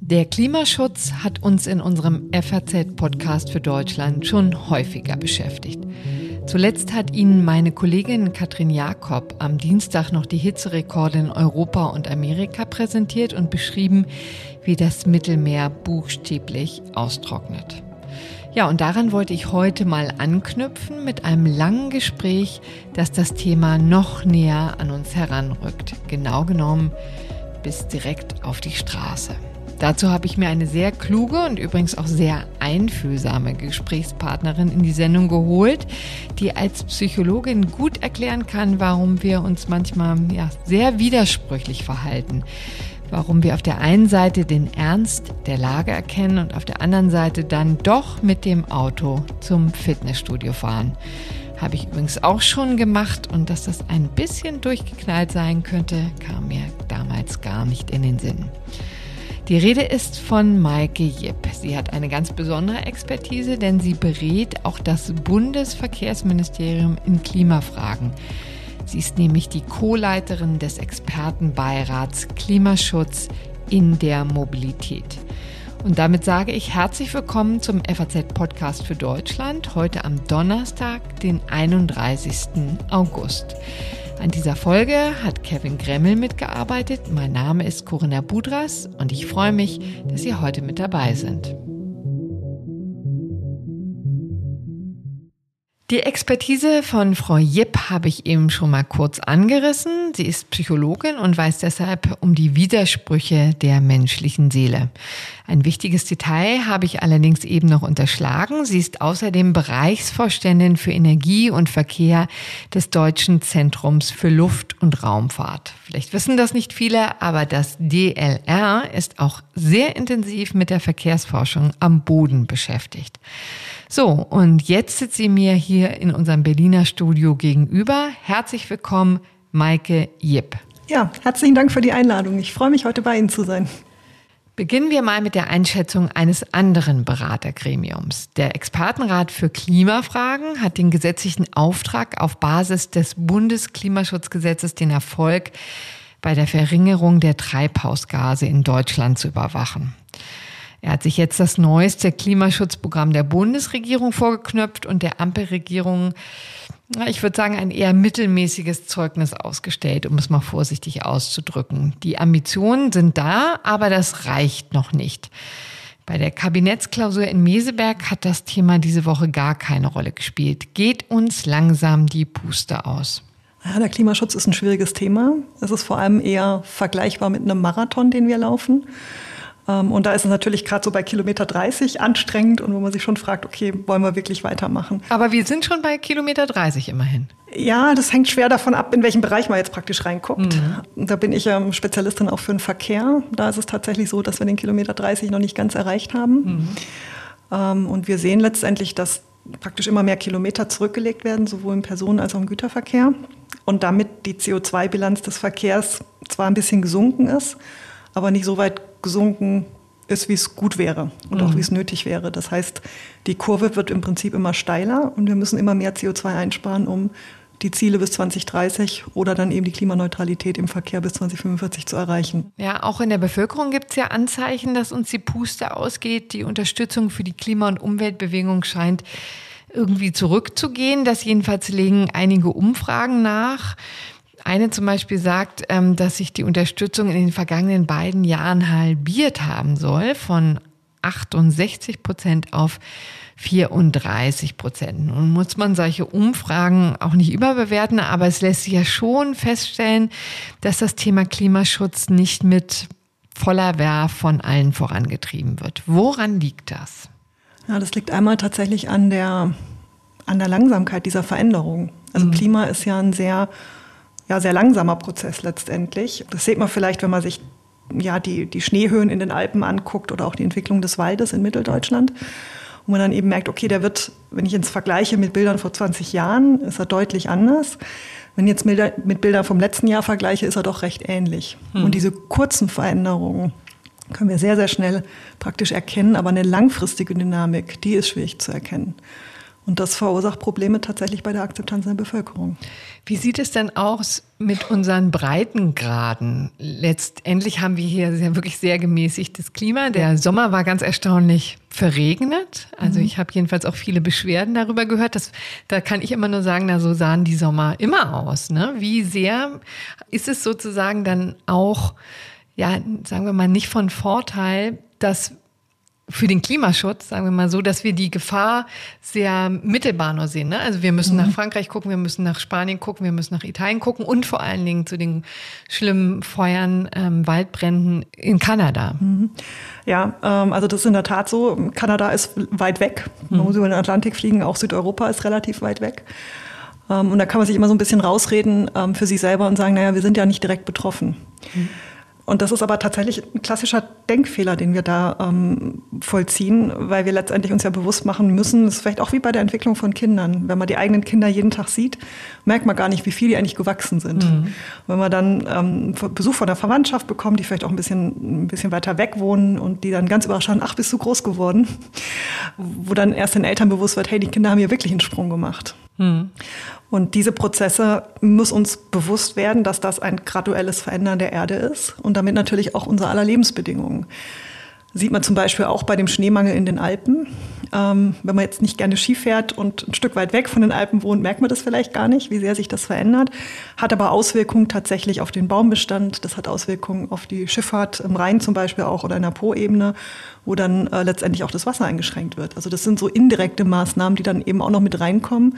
Der Klimaschutz hat uns in unserem FAZ-Podcast für Deutschland schon häufiger beschäftigt. Zuletzt hat Ihnen meine Kollegin Katrin Jakob am Dienstag noch die Hitzerekorde in Europa und Amerika präsentiert und beschrieben, wie das Mittelmeer buchstäblich austrocknet. Ja, und daran wollte ich heute mal anknüpfen mit einem langen Gespräch, das das Thema noch näher an uns heranrückt. Genau genommen bis direkt auf die Straße. Dazu habe ich mir eine sehr kluge und übrigens auch sehr einfühlsame Gesprächspartnerin in die Sendung geholt, die als Psychologin gut erklären kann, warum wir uns manchmal ja, sehr widersprüchlich verhalten. Warum wir auf der einen Seite den Ernst der Lage erkennen und auf der anderen Seite dann doch mit dem Auto zum Fitnessstudio fahren. Habe ich übrigens auch schon gemacht und dass das ein bisschen durchgeknallt sein könnte, kam mir damals gar nicht in den Sinn. Die Rede ist von Maike Jipp. Sie hat eine ganz besondere Expertise, denn sie berät auch das Bundesverkehrsministerium in Klimafragen. Sie ist nämlich die Co-Leiterin des Expertenbeirats Klimaschutz in der Mobilität. Und damit sage ich herzlich willkommen zum FAZ-Podcast für Deutschland, heute am Donnerstag, den 31. August. An dieser Folge hat Kevin Gremmel mitgearbeitet. Mein Name ist Corinna Budras und ich freue mich, dass Sie heute mit dabei sind. Die Expertise von Frau Jipp habe ich eben schon mal kurz angerissen. Sie ist Psychologin und weiß deshalb um die Widersprüche der menschlichen Seele. Ein wichtiges Detail habe ich allerdings eben noch unterschlagen. Sie ist außerdem Bereichsvorständin für Energie und Verkehr des Deutschen Zentrums für Luft- und Raumfahrt. Vielleicht wissen das nicht viele, aber das DLR ist auch sehr intensiv mit der Verkehrsforschung am Boden beschäftigt. So, und jetzt sitzt sie mir hier in unserem Berliner Studio gegenüber. Herzlich willkommen, Maike Jipp. Ja, herzlichen Dank für die Einladung. Ich freue mich, heute bei Ihnen zu sein. Beginnen wir mal mit der Einschätzung eines anderen Beratergremiums. Der Expertenrat für Klimafragen hat den gesetzlichen Auftrag, auf Basis des Bundesklimaschutzgesetzes den Erfolg bei der Verringerung der Treibhausgase in Deutschland zu überwachen. Er hat sich jetzt das neueste Klimaschutzprogramm der Bundesregierung vorgeknöpft und der Ampelregierung, ich würde sagen, ein eher mittelmäßiges Zeugnis ausgestellt, um es mal vorsichtig auszudrücken. Die Ambitionen sind da, aber das reicht noch nicht. Bei der Kabinettsklausur in Meseberg hat das Thema diese Woche gar keine Rolle gespielt. Geht uns langsam die Puste aus. Ja, der Klimaschutz ist ein schwieriges Thema. Es ist vor allem eher vergleichbar mit einem Marathon, den wir laufen. Ähm, und da ist es natürlich gerade so bei Kilometer 30 anstrengend und wo man sich schon fragt, okay, wollen wir wirklich weitermachen? Aber wir sind schon bei Kilometer 30 immerhin. Ja, das hängt schwer davon ab, in welchem Bereich man jetzt praktisch reinguckt. Mhm. Da bin ich ähm, Spezialistin auch für den Verkehr. Da ist es tatsächlich so, dass wir den Kilometer 30 noch nicht ganz erreicht haben. Mhm. Ähm, und wir sehen letztendlich, dass praktisch immer mehr Kilometer zurückgelegt werden, sowohl im Personen- als auch im Güterverkehr. Und damit die CO2-Bilanz des Verkehrs zwar ein bisschen gesunken ist, aber nicht so weit gesunken ist, wie es gut wäre und mhm. auch wie es nötig wäre. Das heißt, die Kurve wird im Prinzip immer steiler und wir müssen immer mehr CO2 einsparen, um die Ziele bis 2030 oder dann eben die Klimaneutralität im Verkehr bis 2045 zu erreichen. Ja, auch in der Bevölkerung gibt es ja Anzeichen, dass uns die Puste ausgeht. Die Unterstützung für die Klima- und Umweltbewegung scheint irgendwie zurückzugehen. Das jedenfalls legen einige Umfragen nach. Eine zum Beispiel sagt, ähm, dass sich die Unterstützung in den vergangenen beiden Jahren halbiert haben soll, von 68 Prozent auf 34 Prozent. Nun muss man solche Umfragen auch nicht überbewerten, aber es lässt sich ja schon feststellen, dass das Thema Klimaschutz nicht mit voller Werf von allen vorangetrieben wird. Woran liegt das? Ja, das liegt einmal tatsächlich an der, an der Langsamkeit dieser Veränderung. Also mhm. Klima ist ja ein sehr ja, sehr langsamer Prozess letztendlich. Das sieht man vielleicht, wenn man sich ja, die, die Schneehöhen in den Alpen anguckt oder auch die Entwicklung des Waldes in Mitteldeutschland. Und man dann eben merkt, okay, der wird, wenn ich ins vergleiche mit Bildern vor 20 Jahren, ist er deutlich anders. Wenn ich jetzt mit Bildern vom letzten Jahr vergleiche, ist er doch recht ähnlich. Hm. Und diese kurzen Veränderungen können wir sehr, sehr schnell praktisch erkennen, aber eine langfristige Dynamik, die ist schwierig zu erkennen. Und das verursacht Probleme tatsächlich bei der Akzeptanz in der Bevölkerung. Wie sieht es denn aus mit unseren Breitengraden? Letztendlich haben wir hier sehr, wirklich sehr gemäßigtes Klima. Der Sommer war ganz erstaunlich verregnet. Also mhm. ich habe jedenfalls auch viele Beschwerden darüber gehört. Dass, da kann ich immer nur sagen, na so sahen die Sommer immer aus. Ne? Wie sehr ist es sozusagen dann auch, ja, sagen wir mal, nicht von Vorteil, dass für den Klimaschutz, sagen wir mal so, dass wir die Gefahr sehr mittelbar nur sehen. Ne? Also wir müssen mhm. nach Frankreich gucken, wir müssen nach Spanien gucken, wir müssen nach Italien gucken und vor allen Dingen zu den schlimmen Feuern, ähm, Waldbränden in Kanada. Mhm. Ja, ähm, also das ist in der Tat so. Kanada ist weit weg. Man mhm. muss über den Atlantik fliegen, auch Südeuropa ist relativ weit weg. Ähm, und da kann man sich immer so ein bisschen rausreden ähm, für sich selber und sagen, naja, wir sind ja nicht direkt betroffen. Und das ist aber tatsächlich ein klassischer Denkfehler, den wir da ähm, vollziehen, weil wir letztendlich uns ja bewusst machen müssen, das ist vielleicht auch wie bei der Entwicklung von Kindern. Wenn man die eigenen Kinder jeden Tag sieht, merkt man gar nicht, wie viel die eigentlich gewachsen sind. Mhm. Wenn man dann ähm, Besuch von der Verwandtschaft bekommt, die vielleicht auch ein bisschen, ein bisschen weiter weg wohnen und die dann ganz überrascht schauen, ach, bist du groß geworden? Wo dann erst den Eltern bewusst wird, hey, die Kinder haben hier wirklich einen Sprung gemacht. Mhm. Und diese Prozesse muss uns bewusst werden, dass das ein graduelles Verändern der Erde ist und damit natürlich auch unser aller Lebensbedingungen. Sieht man zum Beispiel auch bei dem Schneemangel in den Alpen. Ähm, wenn man jetzt nicht gerne Ski fährt und ein Stück weit weg von den Alpen wohnt, merkt man das vielleicht gar nicht, wie sehr sich das verändert. Hat aber Auswirkungen tatsächlich auf den Baumbestand. Das hat Auswirkungen auf die Schifffahrt im Rhein zum Beispiel auch oder in der Po-Ebene, wo dann äh, letztendlich auch das Wasser eingeschränkt wird. Also das sind so indirekte Maßnahmen, die dann eben auch noch mit reinkommen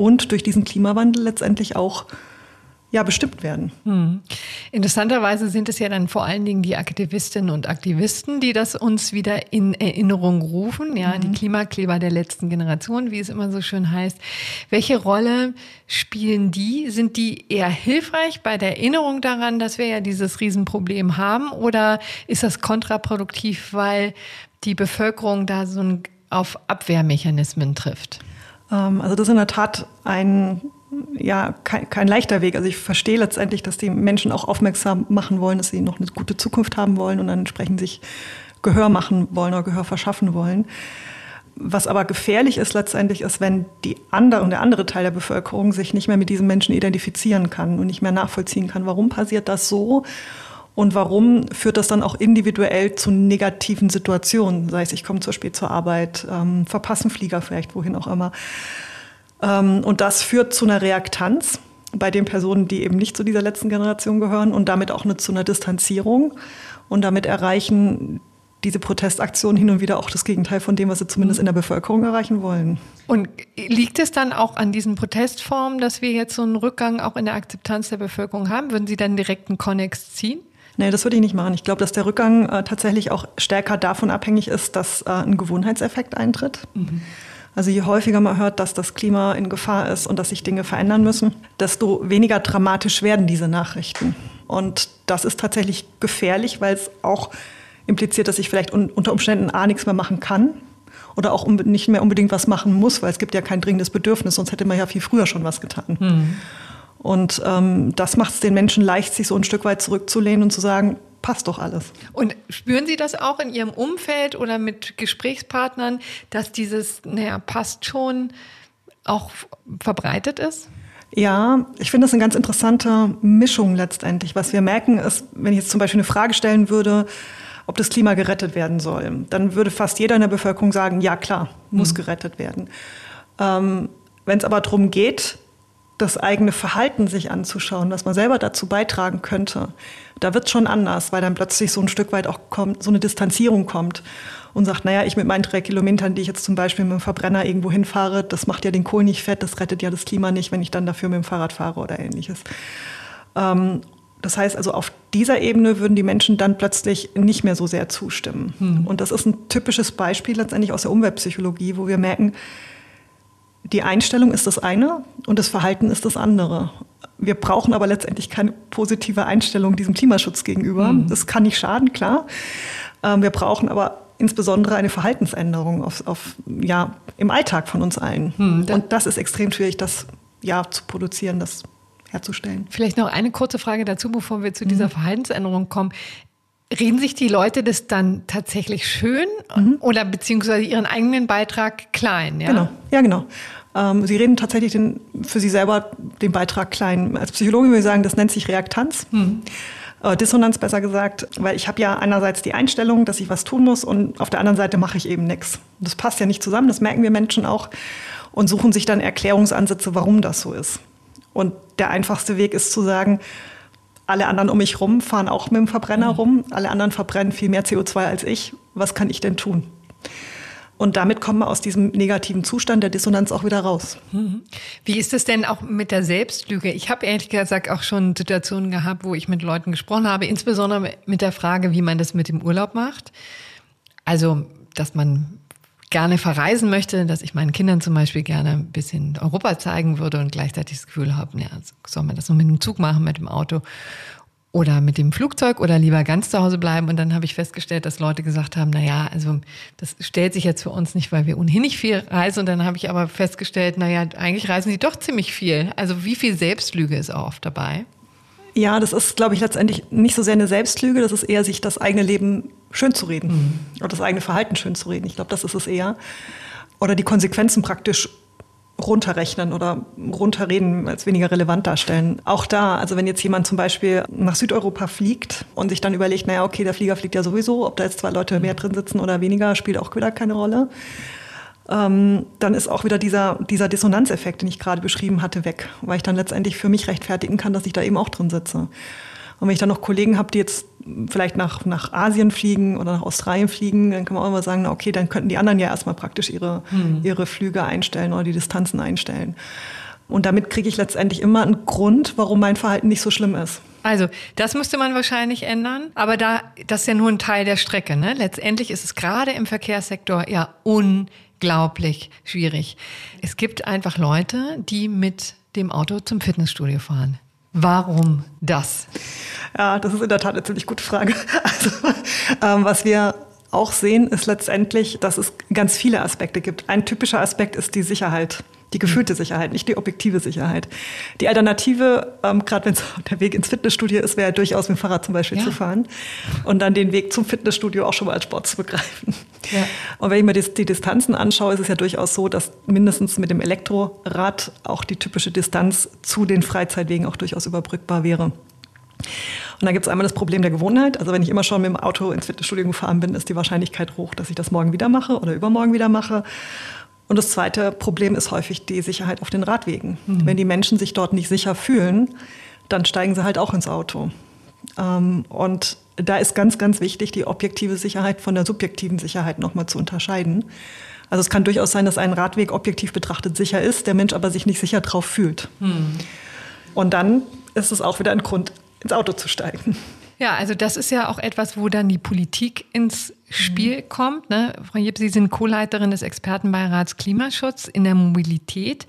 und durch diesen Klimawandel letztendlich auch ja, bestimmt werden. Hm. Interessanterweise sind es ja dann vor allen Dingen die Aktivistinnen und Aktivisten, die das uns wieder in Erinnerung rufen, ja, mhm. die Klimakleber der letzten Generation, wie es immer so schön heißt. Welche Rolle spielen die? Sind die eher hilfreich bei der Erinnerung daran, dass wir ja dieses Riesenproblem haben oder ist das kontraproduktiv, weil die Bevölkerung da so ein, auf Abwehrmechanismen trifft? Ähm, also das ist in der Tat ein ja, kein, kein, leichter Weg. Also ich verstehe letztendlich, dass die Menschen auch aufmerksam machen wollen, dass sie noch eine gute Zukunft haben wollen und dann entsprechend sich Gehör machen wollen oder Gehör verschaffen wollen. Was aber gefährlich ist letztendlich, ist, wenn die andere und der andere Teil der Bevölkerung sich nicht mehr mit diesen Menschen identifizieren kann und nicht mehr nachvollziehen kann, warum passiert das so und warum führt das dann auch individuell zu negativen Situationen, sei es ich komme zu spät zur Arbeit, ähm, verpassen Flieger vielleicht, wohin auch immer. Ähm, und das führt zu einer Reaktanz bei den Personen, die eben nicht zu dieser letzten Generation gehören und damit auch eine, zu einer Distanzierung. Und damit erreichen diese Protestaktionen hin und wieder auch das Gegenteil von dem, was sie zumindest in der Bevölkerung erreichen wollen. Und liegt es dann auch an diesen Protestformen, dass wir jetzt so einen Rückgang auch in der Akzeptanz der Bevölkerung haben? Würden Sie dann direkt einen Konnex ziehen? Nee, das würde ich nicht machen. Ich glaube, dass der Rückgang äh, tatsächlich auch stärker davon abhängig ist, dass äh, ein Gewohnheitseffekt eintritt. Mhm. Also je häufiger man hört, dass das Klima in Gefahr ist und dass sich Dinge verändern müssen, desto weniger dramatisch werden diese Nachrichten. Und das ist tatsächlich gefährlich, weil es auch impliziert, dass ich vielleicht un unter Umständen A nichts mehr machen kann oder auch nicht mehr unbedingt was machen muss, weil es gibt ja kein dringendes Bedürfnis, sonst hätte man ja viel früher schon was getan. Mhm. Und ähm, das macht es den Menschen leicht, sich so ein Stück weit zurückzulehnen und zu sagen, passt doch alles. Und spüren Sie das auch in Ihrem Umfeld oder mit Gesprächspartnern, dass dieses, naja, passt schon auch verbreitet ist? Ja, ich finde das eine ganz interessante Mischung letztendlich. Was wir merken ist, wenn ich jetzt zum Beispiel eine Frage stellen würde, ob das Klima gerettet werden soll, dann würde fast jeder in der Bevölkerung sagen, ja klar, muss mhm. gerettet werden. Ähm, wenn es aber darum geht, das eigene Verhalten sich anzuschauen, was man selber dazu beitragen könnte, da wird es schon anders, weil dann plötzlich so ein Stück weit auch kommt, so eine Distanzierung kommt und sagt, naja, ich mit meinen drei Kilometern, die ich jetzt zum Beispiel mit dem Verbrenner irgendwo hinfahre, das macht ja den Kohl nicht fett, das rettet ja das Klima nicht, wenn ich dann dafür mit dem Fahrrad fahre oder ähnliches. Ähm, das heißt also, auf dieser Ebene würden die Menschen dann plötzlich nicht mehr so sehr zustimmen. Hm. Und das ist ein typisches Beispiel letztendlich aus der Umweltpsychologie, wo wir merken, die Einstellung ist das eine und das Verhalten ist das andere. Wir brauchen aber letztendlich keine positive Einstellung diesem Klimaschutz gegenüber. Mhm. Das kann nicht schaden, klar. Ähm, wir brauchen aber insbesondere eine Verhaltensänderung auf, auf, ja, im Alltag von uns allen. Mhm, und das ist extrem schwierig, das ja, zu produzieren, das herzustellen. Vielleicht noch eine kurze Frage dazu, bevor wir zu dieser mhm. Verhaltensänderung kommen. Reden sich die Leute das dann tatsächlich schön mhm. oder beziehungsweise ihren eigenen Beitrag klein? Ja? Genau, ja genau. Ähm, sie reden tatsächlich den, für sich selber den Beitrag klein. Als Psychologin würde ich sagen, das nennt sich Reaktanz. Mhm. Äh, Dissonanz besser gesagt, weil ich habe ja einerseits die Einstellung, dass ich was tun muss und auf der anderen Seite mache ich eben nichts. Das passt ja nicht zusammen, das merken wir Menschen auch und suchen sich dann Erklärungsansätze, warum das so ist. Und der einfachste Weg ist zu sagen, alle anderen um mich rum fahren auch mit dem Verbrenner mhm. rum, alle anderen verbrennen viel mehr CO2 als ich. Was kann ich denn tun? Und damit kommen wir aus diesem negativen Zustand der Dissonanz auch wieder raus. Mhm. Wie ist es denn auch mit der Selbstlüge? Ich habe ehrlich gesagt auch schon Situationen gehabt, wo ich mit Leuten gesprochen habe, insbesondere mit der Frage, wie man das mit dem Urlaub macht. Also, dass man gerne verreisen möchte, dass ich meinen Kindern zum Beispiel gerne ein bisschen Europa zeigen würde und gleichzeitig das Gefühl habe, ja, soll man das nur mit dem Zug machen, mit dem Auto oder mit dem Flugzeug oder lieber ganz zu Hause bleiben. Und dann habe ich festgestellt, dass Leute gesagt haben, na ja, also das stellt sich jetzt für uns nicht, weil wir ohnehin nicht viel reisen. Und dann habe ich aber festgestellt, na ja, eigentlich reisen sie doch ziemlich viel. Also wie viel Selbstlüge ist auch oft dabei? Ja, das ist, glaube ich, letztendlich nicht so sehr eine Selbstlüge, das ist eher sich das eigene Leben schön zu reden mhm. oder das eigene Verhalten schön zu reden. Ich glaube, das ist es eher. Oder die Konsequenzen praktisch runterrechnen oder runterreden als weniger relevant darstellen. Auch da, also wenn jetzt jemand zum Beispiel nach Südeuropa fliegt und sich dann überlegt, naja, okay, der Flieger fliegt ja sowieso, ob da jetzt zwei Leute mehr drin sitzen oder weniger, spielt auch wieder keine Rolle. Ähm, dann ist auch wieder dieser, dieser Dissonanzeffekt, den ich gerade beschrieben hatte, weg, weil ich dann letztendlich für mich rechtfertigen kann, dass ich da eben auch drin sitze. Und wenn ich dann noch Kollegen habe, die jetzt vielleicht nach, nach Asien fliegen oder nach Australien fliegen, dann kann man auch immer sagen, okay, dann könnten die anderen ja erstmal praktisch ihre, hm. ihre Flüge einstellen oder die Distanzen einstellen. Und damit kriege ich letztendlich immer einen Grund, warum mein Verhalten nicht so schlimm ist. Also, das müsste man wahrscheinlich ändern. Aber da, das ist ja nur ein Teil der Strecke. Ne? Letztendlich ist es gerade im Verkehrssektor ja unglaublich schwierig. Es gibt einfach Leute, die mit dem Auto zum Fitnessstudio fahren. Warum das? Ja, das ist in der Tat eine ziemlich gute Frage. Also, ähm, was wir auch sehen, ist letztendlich, dass es ganz viele Aspekte gibt. Ein typischer Aspekt ist die Sicherheit. Die gefühlte Sicherheit, nicht die objektive Sicherheit. Die Alternative, ähm, gerade wenn es der Weg ins Fitnessstudio ist, wäre durchaus mit dem Fahrrad zum Beispiel ja. zu fahren und dann den Weg zum Fitnessstudio auch schon mal als Sport zu begreifen. Ja. Und wenn ich mir die, die Distanzen anschaue, ist es ja durchaus so, dass mindestens mit dem Elektrorad auch die typische Distanz zu den Freizeitwegen auch durchaus überbrückbar wäre. Und da gibt es einmal das Problem der Gewohnheit. Also wenn ich immer schon mit dem Auto ins Fitnessstudio gefahren bin, ist die Wahrscheinlichkeit hoch, dass ich das morgen wieder mache oder übermorgen wieder mache. Und das zweite Problem ist häufig die Sicherheit auf den Radwegen. Mhm. Wenn die Menschen sich dort nicht sicher fühlen, dann steigen sie halt auch ins Auto. Ähm, und da ist ganz, ganz wichtig, die objektive Sicherheit von der subjektiven Sicherheit nochmal zu unterscheiden. Also es kann durchaus sein, dass ein Radweg objektiv betrachtet sicher ist, der Mensch aber sich nicht sicher drauf fühlt. Mhm. Und dann ist es auch wieder ein Grund, ins Auto zu steigen. Ja, also das ist ja auch etwas, wo dann die Politik ins Spiel mhm. kommt. Ne? Frau Jipp, Sie sind Co-Leiterin des Expertenbeirats Klimaschutz in der Mobilität.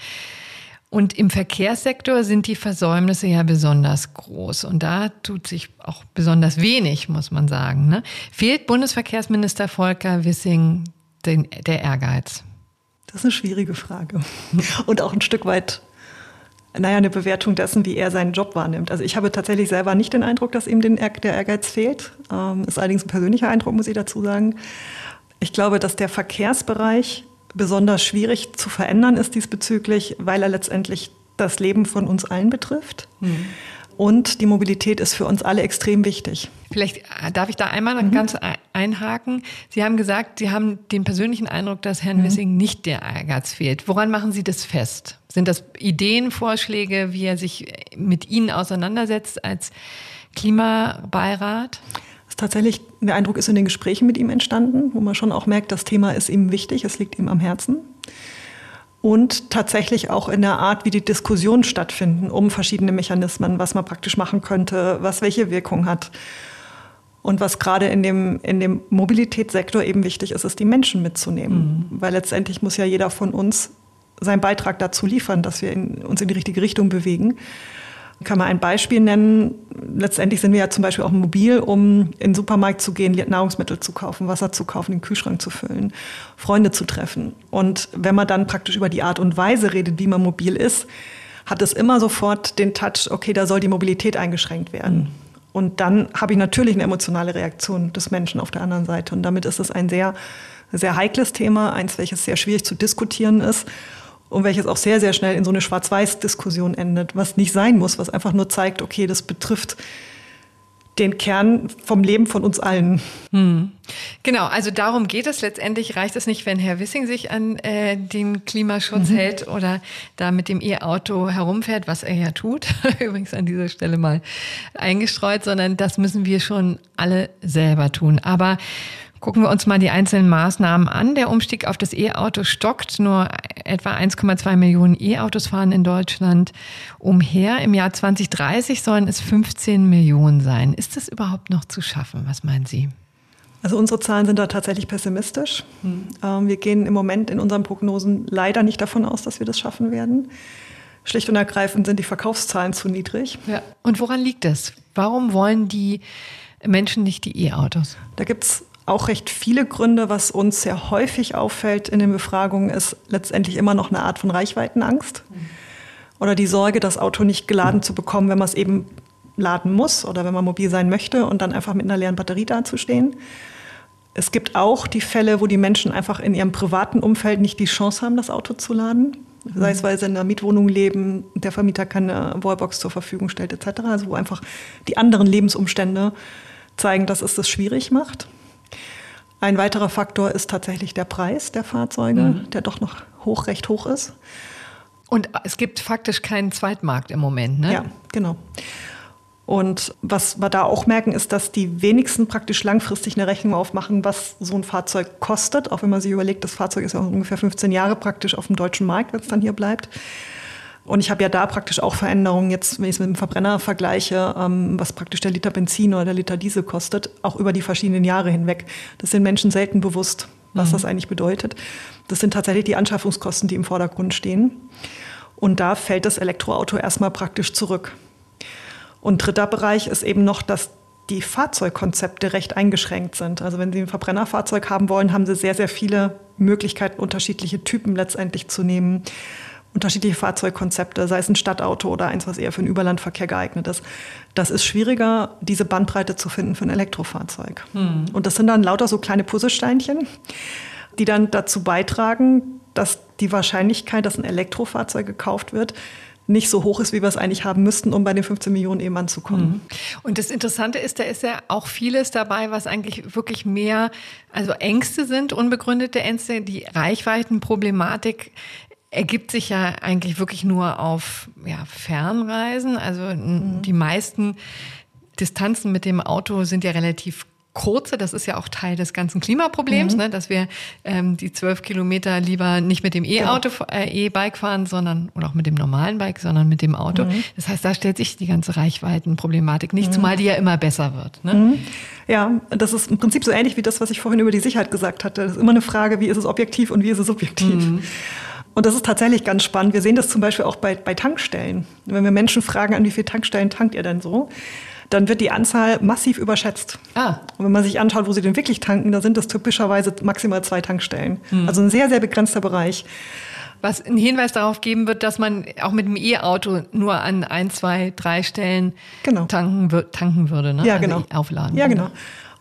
Und im Verkehrssektor sind die Versäumnisse ja besonders groß. Und da tut sich auch besonders wenig, muss man sagen. Ne? Fehlt Bundesverkehrsminister Volker Wissing den, der Ehrgeiz? Das ist eine schwierige Frage. Und auch ein Stück weit naja, eine Bewertung dessen, wie er seinen Job wahrnimmt. Also ich habe tatsächlich selber nicht den Eindruck, dass ihm den, der Ehrgeiz fehlt. Ähm, ist allerdings ein persönlicher Eindruck, muss ich dazu sagen. Ich glaube, dass der Verkehrsbereich besonders schwierig zu verändern ist diesbezüglich, weil er letztendlich das Leben von uns allen betrifft. Mhm. Und die Mobilität ist für uns alle extrem wichtig. Vielleicht äh, darf ich da einmal mhm. ganz einhaken. Sie haben gesagt, Sie haben den persönlichen Eindruck, dass Herrn mhm. Wissing nicht der Ehrgeiz fehlt. Woran machen Sie das fest? Sind das Ideen, Vorschläge, wie er sich mit Ihnen auseinandersetzt als Klimabeirat? tatsächlich, der Eindruck ist in den Gesprächen mit ihm entstanden, wo man schon auch merkt, das Thema ist ihm wichtig, es liegt ihm am Herzen und tatsächlich auch in der Art, wie die Diskussionen stattfinden um verschiedene Mechanismen, was man praktisch machen könnte, was welche Wirkung hat. Und was gerade in dem, in dem Mobilitätssektor eben wichtig ist, ist, die Menschen mitzunehmen. Mhm. Weil letztendlich muss ja jeder von uns seinen Beitrag dazu liefern, dass wir in, uns in die richtige Richtung bewegen kann man ein Beispiel nennen. Letztendlich sind wir ja zum Beispiel auch mobil, um in den Supermarkt zu gehen, Nahrungsmittel zu kaufen, Wasser zu kaufen, den Kühlschrank zu füllen, Freunde zu treffen. Und wenn man dann praktisch über die Art und Weise redet, wie man mobil ist, hat es immer sofort den Touch, okay, da soll die Mobilität eingeschränkt werden. Und dann habe ich natürlich eine emotionale Reaktion des Menschen auf der anderen Seite. Und damit ist es ein sehr, sehr heikles Thema, eins, welches sehr schwierig zu diskutieren ist und welches auch sehr, sehr schnell in so eine Schwarz-Weiß-Diskussion endet, was nicht sein muss, was einfach nur zeigt, okay, das betrifft den Kern vom Leben von uns allen. Hm. Genau, also darum geht es. Letztendlich reicht es nicht, wenn Herr Wissing sich an äh, den Klimaschutz mhm. hält oder da mit dem E-Auto herumfährt, was er ja tut. Übrigens an dieser Stelle mal eingestreut, sondern das müssen wir schon alle selber tun. Aber Gucken wir uns mal die einzelnen Maßnahmen an. Der Umstieg auf das E-Auto stockt. Nur etwa 1,2 Millionen E-Autos fahren in Deutschland umher. Im Jahr 2030 sollen es 15 Millionen sein. Ist das überhaupt noch zu schaffen? Was meinen Sie? Also unsere Zahlen sind da tatsächlich pessimistisch. Hm. wir gehen im Moment in unseren Prognosen leider nicht davon aus, dass wir das schaffen werden. Schlicht und ergreifend sind die Verkaufszahlen zu niedrig. Ja. Und woran liegt das? Warum wollen die Menschen nicht die E-Autos? Da gibt es auch recht viele Gründe. Was uns sehr häufig auffällt in den Befragungen, ist letztendlich immer noch eine Art von Reichweitenangst oder die Sorge, das Auto nicht geladen zu bekommen, wenn man es eben laden muss oder wenn man mobil sein möchte und dann einfach mit einer leeren Batterie dazustehen. Es gibt auch die Fälle, wo die Menschen einfach in ihrem privaten Umfeld nicht die Chance haben, das Auto zu laden. Sei es, weil sie in einer Mietwohnung leben, der Vermieter keine Wallbox zur Verfügung stellt, etc. Also wo einfach die anderen Lebensumstände zeigen, dass es das schwierig macht. Ein weiterer Faktor ist tatsächlich der Preis der Fahrzeuge, mhm. der doch noch hoch, recht hoch ist. Und es gibt faktisch keinen Zweitmarkt im Moment, ne? Ja, genau. Und was wir da auch merken, ist, dass die wenigsten praktisch langfristig eine Rechnung aufmachen, was so ein Fahrzeug kostet. Auch wenn man sich überlegt, das Fahrzeug ist ja ungefähr 15 Jahre praktisch auf dem deutschen Markt, wenn es dann hier bleibt. Und ich habe ja da praktisch auch Veränderungen, jetzt wenn ich es mit dem Verbrenner vergleiche, ähm, was praktisch der Liter Benzin oder der Liter Diesel kostet, auch über die verschiedenen Jahre hinweg. Das sind Menschen selten bewusst, was mhm. das eigentlich bedeutet. Das sind tatsächlich die Anschaffungskosten, die im Vordergrund stehen. Und da fällt das Elektroauto erstmal praktisch zurück. Und dritter Bereich ist eben noch, dass die Fahrzeugkonzepte recht eingeschränkt sind. Also wenn Sie ein Verbrennerfahrzeug haben wollen, haben Sie sehr, sehr viele Möglichkeiten, unterschiedliche Typen letztendlich zu nehmen unterschiedliche Fahrzeugkonzepte, sei es ein Stadtauto oder eins, was eher für den Überlandverkehr geeignet ist. Das ist schwieriger, diese Bandbreite zu finden für ein Elektrofahrzeug. Hm. Und das sind dann lauter so kleine Puzzlesteinchen, die dann dazu beitragen, dass die Wahrscheinlichkeit, dass ein Elektrofahrzeug gekauft wird, nicht so hoch ist, wie wir es eigentlich haben müssten, um bei den 15 Millionen eben anzukommen. Mhm. Und das Interessante ist, da ist ja auch vieles dabei, was eigentlich wirklich mehr, also Ängste sind, unbegründete Ängste, die Reichweitenproblematik ergibt sich ja eigentlich wirklich nur auf ja, Fernreisen. Also mhm. die meisten Distanzen mit dem Auto sind ja relativ kurze. Das ist ja auch Teil des ganzen Klimaproblems, mhm. ne, dass wir ähm, die zwölf Kilometer lieber nicht mit dem E-Auto, genau. äh, E-Bike fahren, sondern oder auch mit dem normalen Bike, sondern mit dem Auto. Mhm. Das heißt, da stellt sich die ganze Reichweitenproblematik nicht, mhm. zumal die ja immer besser wird. Ne? Mhm. Ja, das ist im Prinzip so ähnlich wie das, was ich vorhin über die Sicherheit gesagt hatte. Das ist immer eine Frage, wie ist es objektiv und wie ist es subjektiv. Mhm. Und das ist tatsächlich ganz spannend. Wir sehen das zum Beispiel auch bei, bei Tankstellen. Wenn wir Menschen fragen, an wie viele Tankstellen tankt ihr denn so, dann wird die Anzahl massiv überschätzt. Ah. Und wenn man sich anschaut, wo sie denn wirklich tanken, da sind das typischerweise maximal zwei Tankstellen. Hm. Also ein sehr, sehr begrenzter Bereich. Was einen Hinweis darauf geben wird, dass man auch mit dem E-Auto nur an ein, zwei, drei Stellen genau. tanken, tanken würde. Ne? Ja, also genau. Aufladen. Ja, genau.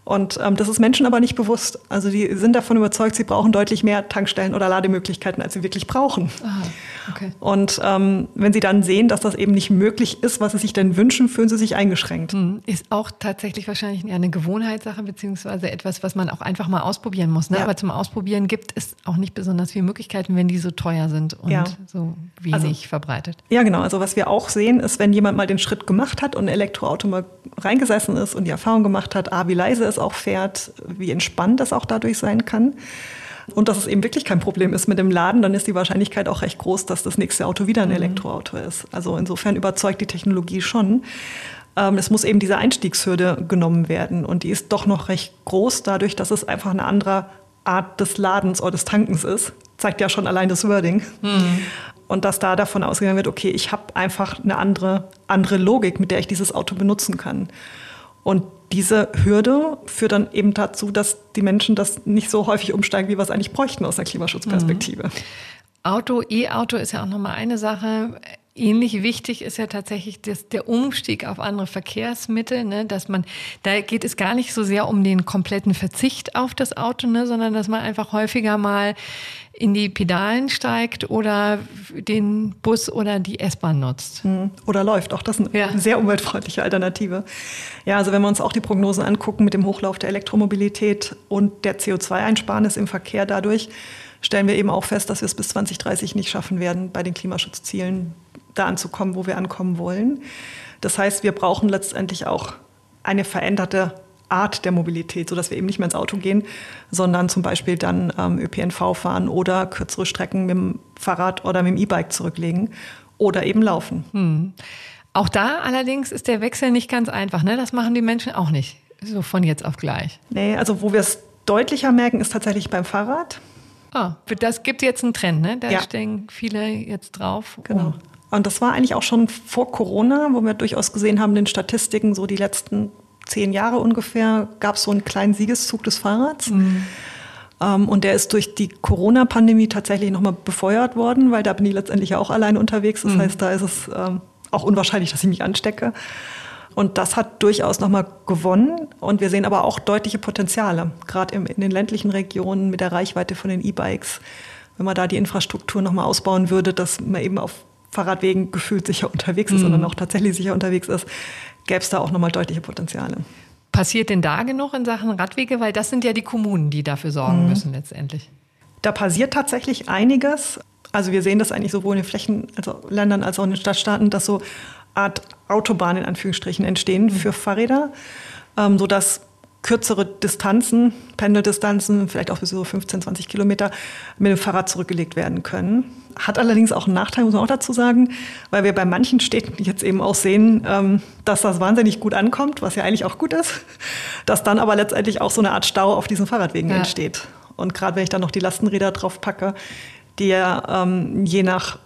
Und ähm, das ist Menschen aber nicht bewusst. Also die sind davon überzeugt, sie brauchen deutlich mehr Tankstellen oder Lademöglichkeiten, als sie wirklich brauchen. Aha, okay. Und ähm, wenn sie dann sehen, dass das eben nicht möglich ist, was sie sich denn wünschen, fühlen sie sich eingeschränkt. Hm. Ist auch tatsächlich wahrscheinlich eine Gewohnheitssache, beziehungsweise etwas, was man auch einfach mal ausprobieren muss. Ne? Ja. Aber zum Ausprobieren gibt es auch nicht besonders viele Möglichkeiten, wenn die so teuer sind und ja. so wenig also, verbreitet. Ja, genau. Also was wir auch sehen, ist, wenn jemand mal den Schritt gemacht hat und ein Elektroauto mal reingesessen ist und die Erfahrung gemacht hat, ah, wie leise es auch fährt, wie entspannt das auch dadurch sein kann. Und dass es eben wirklich kein Problem ist mit dem Laden, dann ist die Wahrscheinlichkeit auch recht groß, dass das nächste Auto wieder ein mhm. Elektroauto ist. Also insofern überzeugt die Technologie schon. Ähm, es muss eben diese Einstiegshürde genommen werden. Und die ist doch noch recht groß, dadurch, dass es einfach eine andere Art des Ladens oder des Tankens ist. Zeigt ja schon allein das Wording. Mhm. Und dass da davon ausgegangen wird, okay, ich habe einfach eine andere, andere Logik, mit der ich dieses Auto benutzen kann. Und diese Hürde führt dann eben dazu, dass die Menschen das nicht so häufig umsteigen, wie wir es eigentlich bräuchten aus der Klimaschutzperspektive. Mhm. Auto, E-Auto ist ja auch nochmal eine Sache. Ähnlich wichtig ist ja tatsächlich das, der Umstieg auf andere Verkehrsmittel, ne, dass man, da geht es gar nicht so sehr um den kompletten Verzicht auf das Auto, ne, sondern dass man einfach häufiger mal in die Pedalen steigt oder den Bus oder die S-Bahn nutzt. Hm. Oder läuft. Auch das ist eine ja. sehr umweltfreundliche Alternative. Ja, also wenn wir uns auch die Prognosen angucken mit dem Hochlauf der Elektromobilität und der CO2-Einsparnis im Verkehr dadurch, stellen wir eben auch fest, dass wir es bis 2030 nicht schaffen werden, bei den Klimaschutzzielen da anzukommen, wo wir ankommen wollen. Das heißt, wir brauchen letztendlich auch eine veränderte Art der Mobilität, sodass wir eben nicht mehr ins Auto gehen, sondern zum Beispiel dann ähm, ÖPNV fahren oder kürzere Strecken mit dem Fahrrad oder mit dem E-Bike zurücklegen oder eben laufen. Hm. Auch da allerdings ist der Wechsel nicht ganz einfach. Ne? Das machen die Menschen auch nicht so von jetzt auf gleich. Nee, also wo wir es deutlicher merken, ist tatsächlich beim Fahrrad. Ah, das gibt jetzt einen Trend, ne? Da ja. stehen viele jetzt drauf. Genau. Um. Und das war eigentlich auch schon vor Corona, wo wir durchaus gesehen haben, in den Statistiken, so die letzten zehn Jahre ungefähr, gab es so einen kleinen Siegeszug des Fahrrads. Mhm. Um, ähm, und der ist durch die Corona-Pandemie tatsächlich nochmal befeuert worden, weil da bin ich letztendlich auch allein unterwegs. Das mhm. heißt, da ist es ähm, auch unwahrscheinlich, dass ich mich anstecke. Und das hat durchaus nochmal gewonnen. Und wir sehen aber auch deutliche Potenziale, gerade in den ländlichen Regionen mit der Reichweite von den E-Bikes. Wenn man da die Infrastruktur nochmal ausbauen würde, dass man eben auf Fahrradwegen gefühlt sicher unterwegs ist, mhm. sondern auch tatsächlich sicher unterwegs ist, gäbe es da auch nochmal deutliche Potenziale. Passiert denn da genug in Sachen Radwege? Weil das sind ja die Kommunen, die dafür sorgen mhm. müssen letztendlich. Da passiert tatsächlich einiges. Also wir sehen das eigentlich sowohl in den Flächenländern also als auch in den Stadtstaaten, dass so Art Autobahn in Anführungsstrichen entstehen mhm. für Fahrräder, ähm, sodass kürzere Distanzen, Pendeldistanzen, vielleicht auch bis so 15, 20 Kilometer, mit dem Fahrrad zurückgelegt werden können. Hat allerdings auch einen Nachteil, muss man auch dazu sagen, weil wir bei manchen Städten jetzt eben auch sehen, ähm, dass das wahnsinnig gut ankommt, was ja eigentlich auch gut ist, dass dann aber letztendlich auch so eine Art Stau auf diesen Fahrradwegen ja. entsteht. Und gerade wenn ich dann noch die Lastenräder drauf packe, die ja ähm, je nach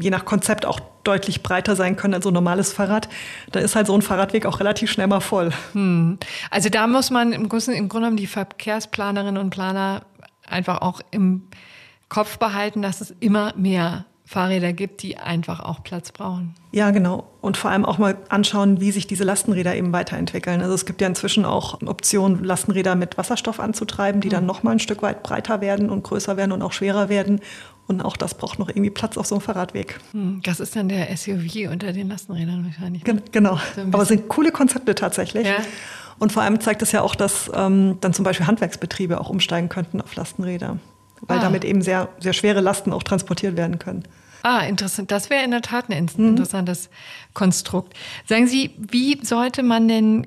je nach Konzept auch deutlich breiter sein können als so ein normales Fahrrad, da ist halt so ein Fahrradweg auch relativ schnell mal voll. Hm. Also da muss man im Grunde, im Grunde genommen die Verkehrsplanerinnen und Planer einfach auch im Kopf behalten, dass es immer mehr Fahrräder gibt, die einfach auch Platz brauchen. Ja, genau. Und vor allem auch mal anschauen, wie sich diese Lastenräder eben weiterentwickeln. Also es gibt ja inzwischen auch Optionen, Lastenräder mit Wasserstoff anzutreiben, die dann hm. noch mal ein Stück weit breiter werden und größer werden und auch schwerer werden. Und auch das braucht noch irgendwie Platz auf so einem Fahrradweg. Hm, das ist dann der SUV unter den Lastenrädern wahrscheinlich. Ne? Genau. So Aber es sind coole Konzepte tatsächlich. Ja. Und vor allem zeigt es ja auch, dass ähm, dann zum Beispiel Handwerksbetriebe auch umsteigen könnten auf Lastenräder. Weil ah. damit eben sehr, sehr schwere Lasten auch transportiert werden können. Ah, interessant. Das wäre in der Tat ein mhm. interessantes mhm. Konstrukt. Sagen Sie, wie sollte man denn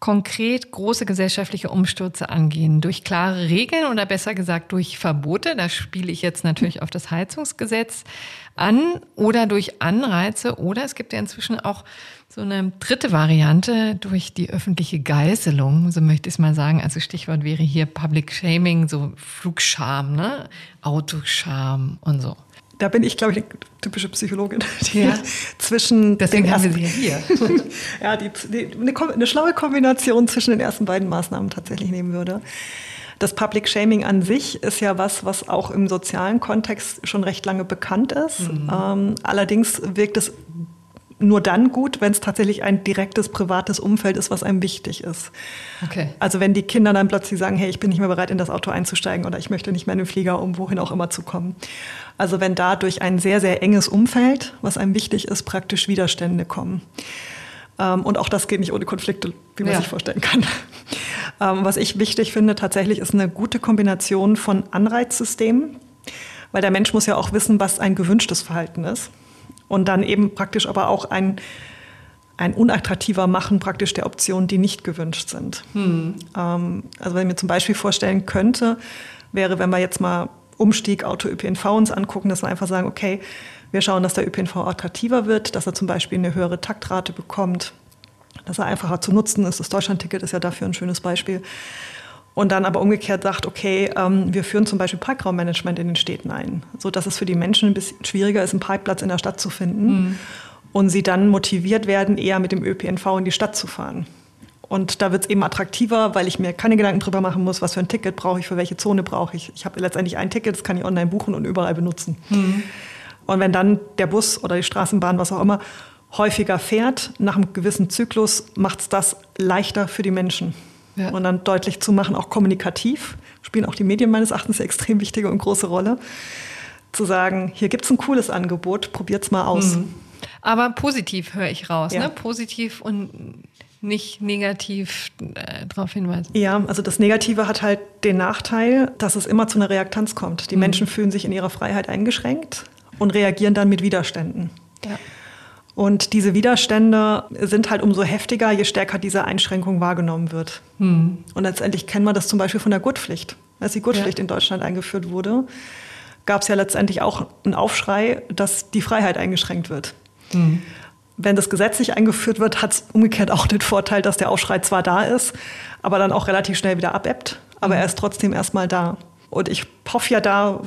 konkret große gesellschaftliche Umstürze angehen? Durch klare Regeln oder besser gesagt durch Verbote? Da spiele ich jetzt natürlich auf das Heizungsgesetz an oder durch Anreize oder es gibt ja inzwischen auch so eine dritte Variante durch die öffentliche Geißelung, so möchte ich es mal sagen. Also Stichwort wäre hier Public Shaming, so Flugscham, ne? Autoscham und so da bin ich, glaube ich, eine typische Psychologin, die ja. zwischen Deswegen den haben wir sie hier. ja, die, die, eine, eine, schlaue Kombination zwischen den ersten beiden Maßnahmen tatsächlich nehmen würde. Das Public Shaming an sich ist ja was, was auch im sozialen Kontext schon recht lange bekannt ist. Mhm. Ähm, allerdings wirkt es nur dann gut, wenn es tatsächlich ein direktes privates Umfeld ist, was einem wichtig ist. Okay. Also wenn die Kinder dann plötzlich sagen, hey, ich bin nicht mehr bereit, in das Auto einzusteigen oder ich möchte nicht mehr in den Flieger, um wohin auch immer zu kommen. Also wenn da durch ein sehr, sehr enges Umfeld, was einem wichtig ist, praktisch Widerstände kommen. Ähm, und auch das geht nicht ohne Konflikte, wie man ja. sich vorstellen kann. Ähm, was ich wichtig finde tatsächlich ist eine gute Kombination von Anreizsystemen, weil der Mensch muss ja auch wissen, was ein gewünschtes Verhalten ist und dann eben praktisch aber auch ein, ein unattraktiver Machen praktisch der Optionen, die nicht gewünscht sind. Hm. Ähm, also wenn ich mir zum Beispiel vorstellen könnte, wäre, wenn wir jetzt mal Umstieg Auto-ÖPNV uns angucken, dass wir einfach sagen, okay, wir schauen, dass der ÖPNV attraktiver wird, dass er zum Beispiel eine höhere Taktrate bekommt, dass er einfacher zu nutzen ist. Das Deutschlandticket ist ja dafür ein schönes Beispiel. Und dann aber umgekehrt sagt, okay, ähm, wir führen zum Beispiel Parkraummanagement in den Städten ein, sodass es für die Menschen ein bisschen schwieriger ist, einen Parkplatz in der Stadt zu finden. Mhm. Und sie dann motiviert werden, eher mit dem ÖPNV in die Stadt zu fahren. Und da wird es eben attraktiver, weil ich mir keine Gedanken drüber machen muss, was für ein Ticket brauche ich, für welche Zone brauche ich. Ich habe letztendlich ein Ticket, das kann ich online buchen und überall benutzen. Mhm. Und wenn dann der Bus oder die Straßenbahn, was auch immer, häufiger fährt, nach einem gewissen Zyklus, macht es das leichter für die Menschen. Ja. Und dann deutlich zu machen, auch kommunikativ, spielen auch die Medien meines Erachtens eine extrem wichtige und große Rolle. Zu sagen, hier gibt es ein cooles Angebot, probiert es mal aus. Mhm. Aber positiv höre ich raus, ja. ne? Positiv und nicht negativ äh, darauf hinweisen. Ja, also das Negative hat halt den Nachteil, dass es immer zu einer Reaktanz kommt. Die mhm. Menschen fühlen sich in ihrer Freiheit eingeschränkt und reagieren dann mit Widerständen. Ja. Und diese Widerstände sind halt umso heftiger, je stärker diese Einschränkung wahrgenommen wird. Mhm. Und letztendlich kennen wir das zum Beispiel von der Gurtpflicht. Als die Gurtpflicht ja. in Deutschland eingeführt wurde, gab es ja letztendlich auch einen Aufschrei, dass die Freiheit eingeschränkt wird. Mhm wenn das gesetzlich eingeführt wird, hat es umgekehrt auch den Vorteil, dass der Aufschrei zwar da ist, aber dann auch relativ schnell wieder abebbt. Aber mhm. er ist trotzdem erstmal da. Und ich hoffe ja da,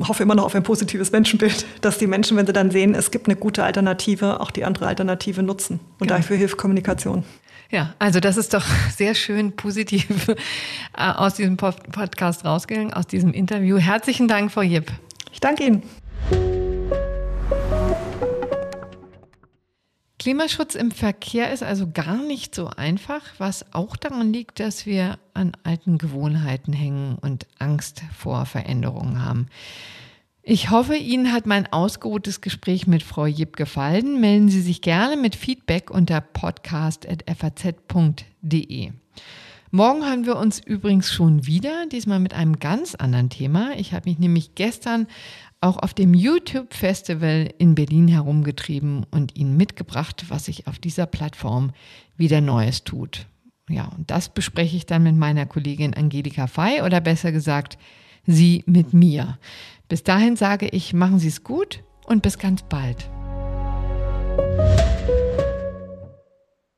hoffe immer noch auf ein positives Menschenbild, dass die Menschen, wenn sie dann sehen, es gibt eine gute Alternative, auch die andere Alternative nutzen. Und ja. dafür hilft Kommunikation. Ja, also das ist doch sehr schön positiv äh, aus diesem Podcast rausgegangen, aus diesem Interview. Herzlichen Dank, Frau Jipp. Ich danke Ihnen. Klimaschutz im Verkehr ist also gar nicht so einfach, was auch daran liegt, dass wir an alten Gewohnheiten hängen und Angst vor Veränderungen haben. Ich hoffe, Ihnen hat mein ausgeruhtes Gespräch mit Frau Jipp gefallen. Melden Sie sich gerne mit Feedback unter podcast.faz.de. Morgen hören wir uns übrigens schon wieder, diesmal mit einem ganz anderen Thema. Ich habe mich nämlich gestern auch auf dem YouTube Festival in Berlin herumgetrieben und Ihnen mitgebracht, was sich auf dieser Plattform wieder Neues tut. Ja, und das bespreche ich dann mit meiner Kollegin Angelika Fey oder besser gesagt, sie mit mir. Bis dahin sage ich, machen Sie es gut und bis ganz bald.